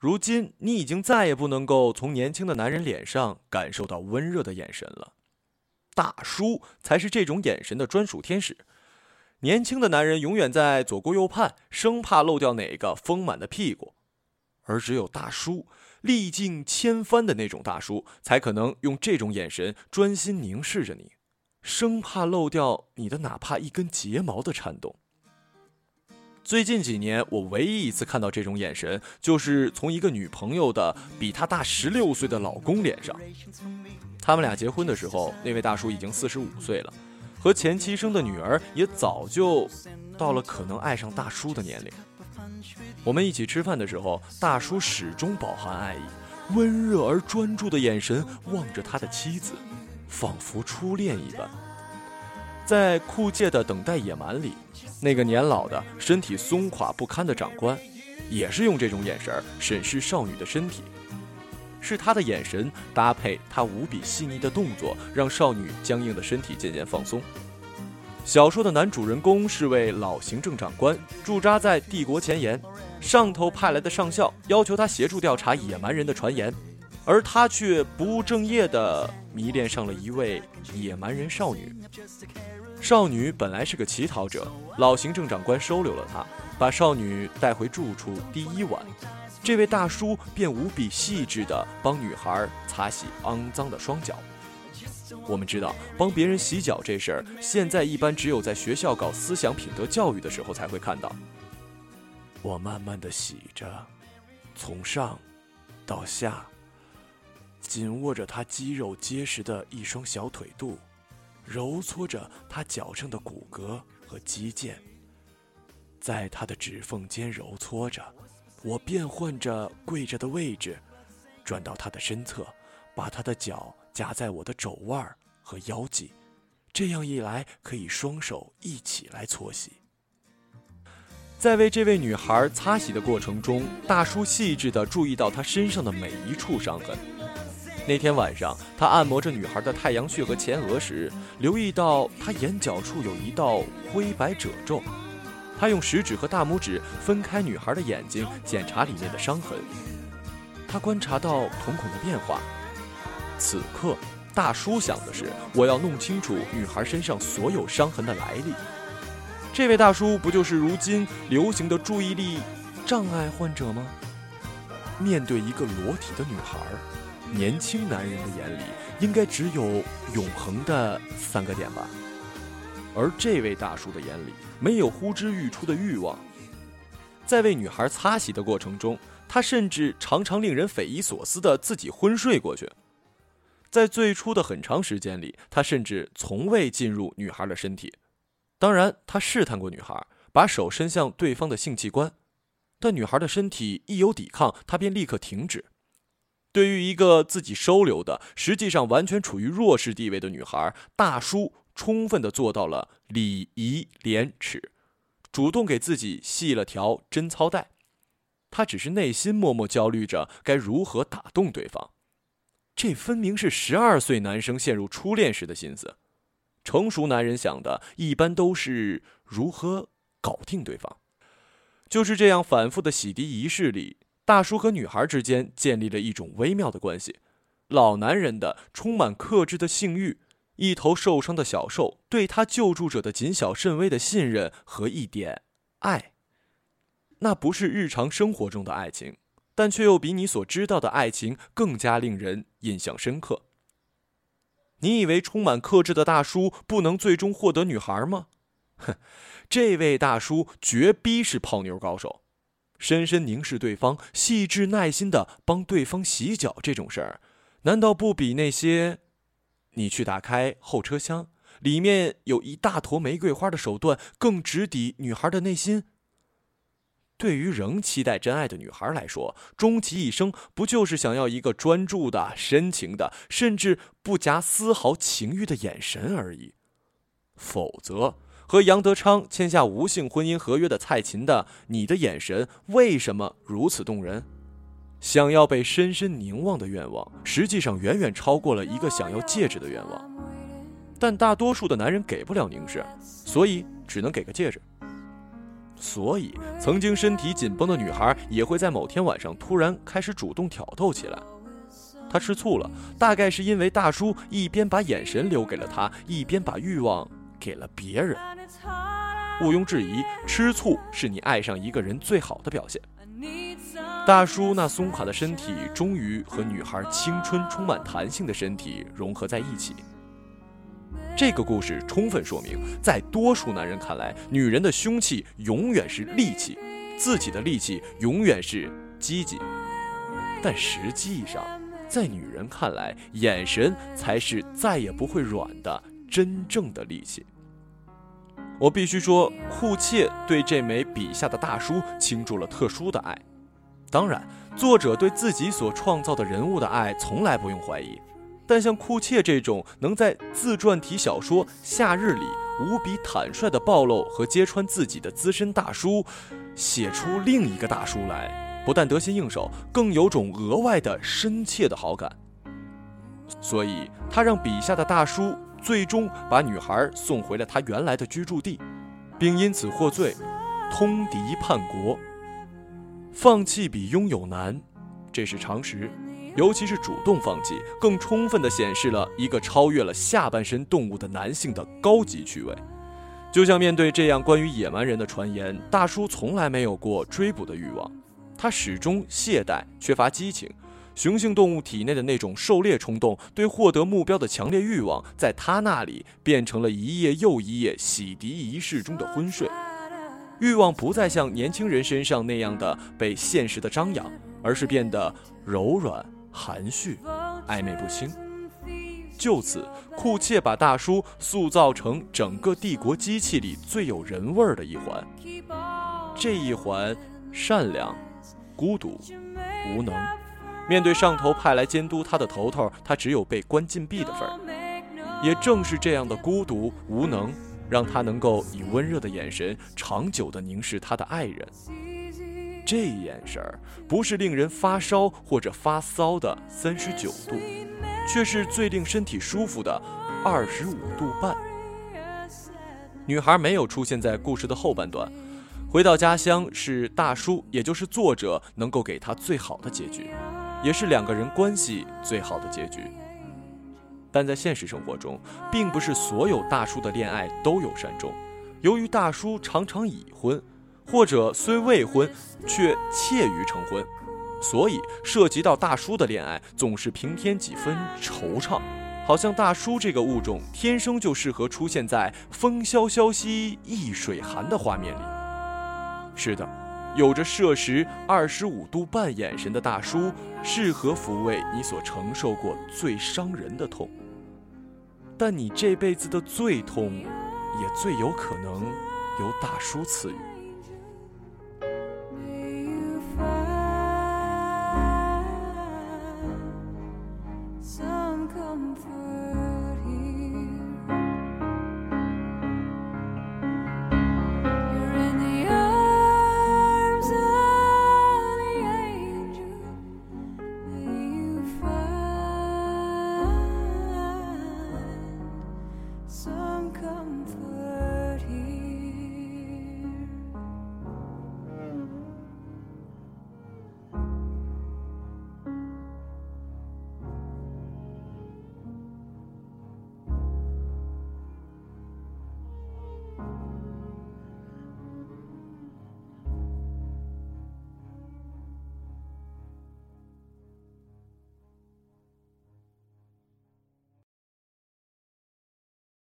如今你已经再也不能够从年轻的男人脸上感受到温热的眼神了。大叔才是这种眼神的专属天使。年轻的男人永远在左顾右盼，生怕漏掉哪个丰满的屁股，而只有大叔，历尽千帆的那种大叔，才可能用这种眼神专心凝视着你，生怕漏掉你的哪怕一根睫毛的颤动。最近几年，我唯一一次看到这种眼神，就是从一个女朋友的比她大十六岁的老公脸上。他们俩结婚的时候，那位大叔已经四十五岁了。和前妻生的女儿也早就到了可能爱上大叔的年龄。我们一起吃饭的时候，大叔始终饱含爱意，温热而专注的眼神望着他的妻子，仿佛初恋一般。在酷界的等待野蛮里，那个年老的、身体松垮不堪的长官，也是用这种眼神审视少女的身体。是他的眼神搭配他无比细腻的动作，让少女僵硬的身体渐渐放松。小说的男主人公是位老行政长官，驻扎在帝国前沿，上头派来的上校要求他协助调查野蛮人的传言，而他却不务正业的迷恋上了一位野蛮人少女。少女本来是个乞讨者，老行政长官收留了她，把少女带回住处。第一晚。这位大叔便无比细致地帮女孩擦洗肮脏的双脚。我们知道，帮别人洗脚这事儿，现在一般只有在学校搞思想品德教育的时候才会看到。我慢慢地洗着，从上到下，紧握着他肌肉结实的一双小腿肚，揉搓着他脚上的骨骼和肌腱，在他的指缝间揉搓着。我变换着跪着的位置，转到他的身侧，把他的脚夹在我的肘腕和腰际，这样一来可以双手一起来搓洗。在为这位女孩擦洗的过程中，大叔细致地注意到她身上的每一处伤痕。那天晚上，他按摩着女孩的太阳穴和前额时，留意到她眼角处有一道灰白褶皱。他用食指和大拇指分开女孩的眼睛，检查里面的伤痕。他观察到瞳孔的变化。此刻，大叔想的是：我要弄清楚女孩身上所有伤痕的来历。这位大叔不就是如今流行的注意力障碍患者吗？面对一个裸体的女孩，年轻男人的眼里应该只有永恒的三个点吧。而这位大叔的眼里没有呼之欲出的欲望，在为女孩擦洗的过程中，他甚至常常令人匪夷所思的自己昏睡过去。在最初的很长时间里，他甚至从未进入女孩的身体。当然，他试探过女孩，把手伸向对方的性器官，但女孩的身体一有抵抗，他便立刻停止。对于一个自己收留的、实际上完全处于弱势地位的女孩，大叔。充分的做到了礼仪廉耻，主动给自己系了条贞操带。他只是内心默默焦虑着该如何打动对方。这分明是十二岁男生陷入初恋时的心思。成熟男人想的一般都是如何搞定对方。就是这样反复的洗涤仪式里，大叔和女孩之间建立了一种微妙的关系。老男人的充满克制的性欲。一头受伤的小兽对他救助者的谨小慎微的信任和一点爱，那不是日常生活中的爱情，但却又比你所知道的爱情更加令人印象深刻。你以为充满克制的大叔不能最终获得女孩吗？哼，这位大叔绝逼是泡妞高手，深深凝视对方，细致耐心的帮对方洗脚，这种事儿，难道不比那些？你去打开后车厢，里面有一大坨玫瑰花的手段更直抵女孩的内心。对于仍期待真爱的女孩来说，终其一生不就是想要一个专注的、深情的，甚至不夹丝毫情欲的眼神而已？否则，和杨德昌签下无性婚姻合约的蔡琴的“你的眼神为什么如此动人”？想要被深深凝望的愿望，实际上远远超过了一个想要戒指的愿望。但大多数的男人给不了凝视，所以只能给个戒指。所以，曾经身体紧绷的女孩也会在某天晚上突然开始主动挑逗起来。她吃醋了，大概是因为大叔一边把眼神留给了她，一边把欲望给了别人。毋庸置疑，吃醋是你爱上一个人最好的表现。大叔那松垮的身体终于和女孩青春充满弹性的身体融合在一起。这个故事充分说明，在多数男人看来，女人的凶器永远是利器，自己的利器永远是积极。但实际上，在女人看来，眼神才是再也不会软的真正的利器。我必须说，库切对这枚笔下的大叔倾注了特殊的爱。当然，作者对自己所创造的人物的爱从来不用怀疑。但像库切这种能在自传体小说《夏日》里无比坦率地暴露和揭穿自己的资深大叔，写出另一个大叔来，不但得心应手，更有种额外的深切的好感。所以，他让笔下的大叔最终把女孩送回了她原来的居住地，并因此获罪，通敌叛国。放弃比拥有难，这是常识。尤其是主动放弃，更充分地显示了一个超越了下半身动物的男性的高级趣味。就像面对这样关于野蛮人的传言，大叔从来没有过追捕的欲望，他始终懈怠，缺乏激情。雄性动物体内的那种狩猎冲动，对获得目标的强烈欲望，在他那里变成了一夜又一夜洗涤仪式中的昏睡。欲望不再像年轻人身上那样的被现实的张扬，而是变得柔软。含蓄，暧昧不清。就此，库切把大叔塑造成整个帝国机器里最有人味儿的一环。这一环，善良、孤独、无能。面对上头派来监督他的头头，他只有被关禁闭的份儿。也正是这样的孤独、无能，让他能够以温热的眼神长久地凝视他的爱人。这眼神儿不是令人发烧或者发骚的三十九度，却是最令身体舒服的二十五度半。女孩没有出现在故事的后半段，回到家乡是大叔，也就是作者能够给她最好的结局，也是两个人关系最好的结局。但在现实生活中，并不是所有大叔的恋爱都有善终，由于大叔常常已婚。或者虽未婚，却怯于成婚，所以涉及到大叔的恋爱，总是平添几分惆怅，好像大叔这个物种天生就适合出现在风萧萧兮易水寒的画面里。是的，有着摄氏二十五度半眼神的大叔，适合抚慰你所承受过最伤人的痛。但你这辈子的最痛，也最有可能由大叔赐予。